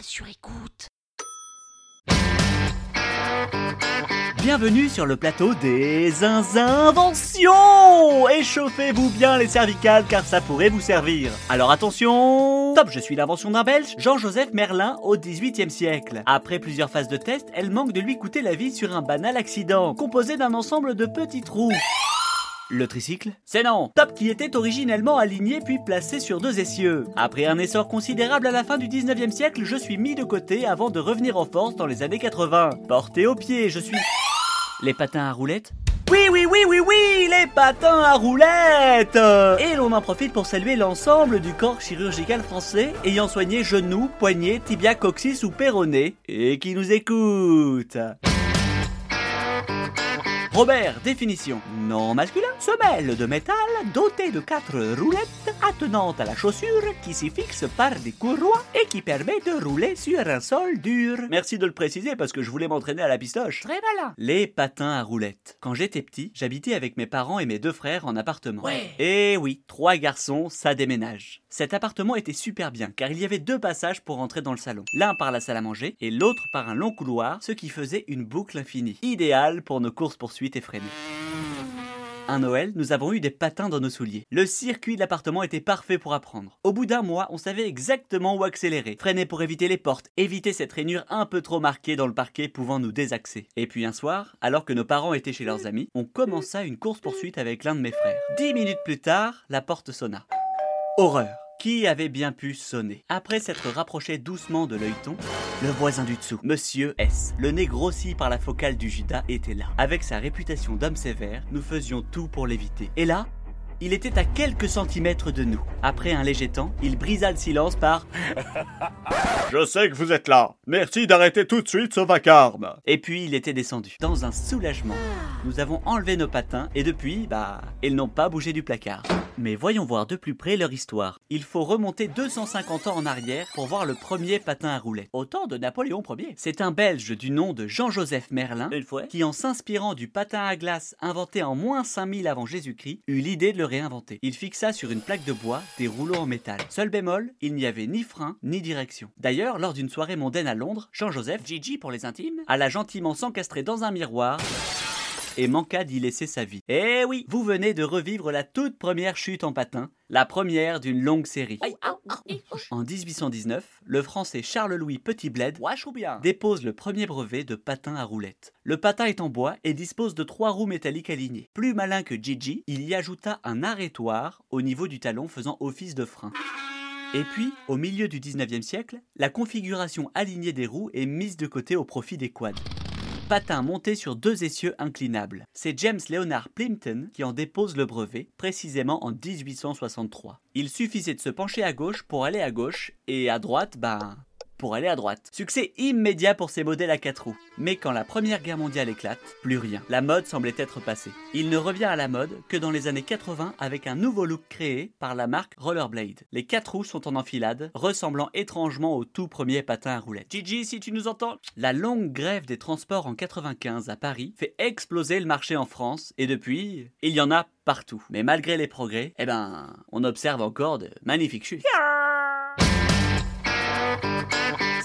Sur. Bienvenue sur le plateau des inventions Échauffez-vous bien les cervicales car ça pourrait vous servir. Alors attention Top, je suis l'invention d'un Belge, Jean-Joseph Merlin, au XVIIIe siècle. Après plusieurs phases de test, elle manque de lui coûter la vie sur un banal accident, composé d'un ensemble de petits trous. Le tricycle C'est non Top qui était originellement aligné puis placé sur deux essieux. Après un essor considérable à la fin du 19e siècle, je suis mis de côté avant de revenir en force dans les années 80. Porté au pied, je suis... Les patins à roulettes oui, oui, oui, oui, oui, les patins à roulettes Et l'on en profite pour saluer l'ensemble du corps chirurgical français ayant soigné genoux, poignets, tibia, coccyx ou péroné et qui nous écoute. Robert, définition. Non masculin, semelle de métal dotée de quatre roulettes attenantes à la chaussure qui s'y fixe par des courroies et qui permet de rouler sur un sol dur. Merci de le préciser parce que je voulais m'entraîner à la pistoche. Très malin. Les patins à roulettes. Quand j'étais petit, j'habitais avec mes parents et mes deux frères en appartement. Ouais. Et oui, trois garçons, ça déménage. Cet appartement était super bien car il y avait deux passages pour entrer dans le salon. L'un par la salle à manger et l'autre par un long couloir, ce qui faisait une boucle infinie. Idéal pour nos courses poursuites effrénées. Un Noël, nous avons eu des patins dans nos souliers. Le circuit de l'appartement était parfait pour apprendre. Au bout d'un mois, on savait exactement où accélérer, freiner pour éviter les portes, éviter cette rainure un peu trop marquée dans le parquet pouvant nous désaxer. Et puis un soir, alors que nos parents étaient chez leurs amis, on commença une course-poursuite avec l'un de mes frères. Dix minutes plus tard, la porte sonna. Horreur. Qui avait bien pu sonner? Après s'être rapproché doucement de l'œilleton, le voisin du dessous, Monsieur S, le nez grossi par la focale du Judas, était là. Avec sa réputation d'homme sévère, nous faisions tout pour l'éviter. Et là, il était à quelques centimètres de nous. Après un léger temps, il brisa le silence par Je sais que vous êtes là. Merci d'arrêter tout de suite ce vacarme. Et puis il était descendu. Dans un soulagement, nous avons enlevé nos patins et depuis, bah, ils n'ont pas bougé du placard. Mais voyons voir de plus près leur histoire. Il faut remonter 250 ans en arrière pour voir le premier patin à roulettes. Au temps de Napoléon Ier. C'est un Belge du nom de Jean-Joseph Merlin qui, en s'inspirant du patin à glace inventé en moins 5000 avant Jésus-Christ, eut l'idée de le réinventer. Il fixa sur une plaque de bois des rouleaux en métal. Seul bémol, il n'y avait ni frein ni direction. D'ailleurs, lors d'une soirée mondaine à Londres, Jean-Joseph, Gigi pour les intimes, alla gentiment s'encastrer dans un miroir et manqua d'y laisser sa vie. Eh oui, vous venez de revivre la toute première chute en patin, la première d'une longue série. En 1819, le français Charles-Louis Petit-Bled dépose le premier brevet de patin à roulettes. Le patin est en bois et dispose de trois roues métalliques alignées. Plus malin que Gigi, il y ajouta un arrêtoir au niveau du talon faisant office de frein. Et puis, au milieu du 19e siècle, la configuration alignée des roues est mise de côté au profit des quads. Patin monté sur deux essieux inclinables. C'est James Leonard Plimpton qui en dépose le brevet, précisément en 1863. Il suffisait de se pencher à gauche pour aller à gauche, et à droite, ben, pour aller à droite. Succès immédiat pour ces modèles à quatre roues. Mais quand la Première Guerre mondiale éclate, plus rien. La mode semblait être passée. Il ne revient à la mode que dans les années 80 avec un nouveau look créé par la marque Rollerblade. Les quatre roues sont en enfilade, ressemblant étrangement au tout premier patin à roulettes. Gigi, si tu nous entends La longue grève des transports en 95 à Paris fait exploser le marché en France et depuis, il y en a partout. Mais malgré les progrès, eh ben, on observe encore de magnifiques chutes.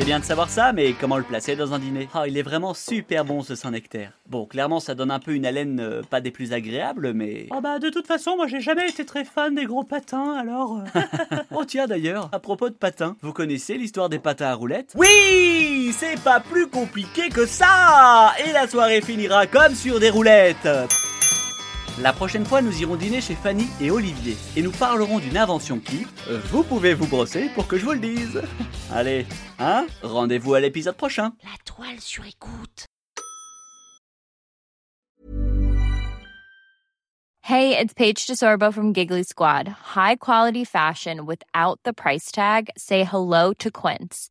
C'est bien de savoir ça, mais comment le placer dans un dîner? Ah, il est vraiment super bon ce Saint-Nectaire. Bon, clairement, ça donne un peu une haleine euh, pas des plus agréables, mais... Oh bah de toute façon, moi j'ai jamais été très fan des gros patins, alors... euh, Oh tiens d'ailleurs, à propos de patins, vous connaissez l'histoire des patins à roulettes? Oui! C'est pas plus compliqué que ça! Et la soirée finira comme sur des roulettes la prochaine fois, nous irons dîner chez Fanny et Olivier et nous parlerons d'une invention qui, euh, vous pouvez vous brosser pour que je vous le dise. Allez, hein Rendez-vous à l'épisode prochain. La toile sur écoute. Hey, it's Paige DeSorbo from Giggly Squad. High quality fashion without the price tag. Say hello to Quince.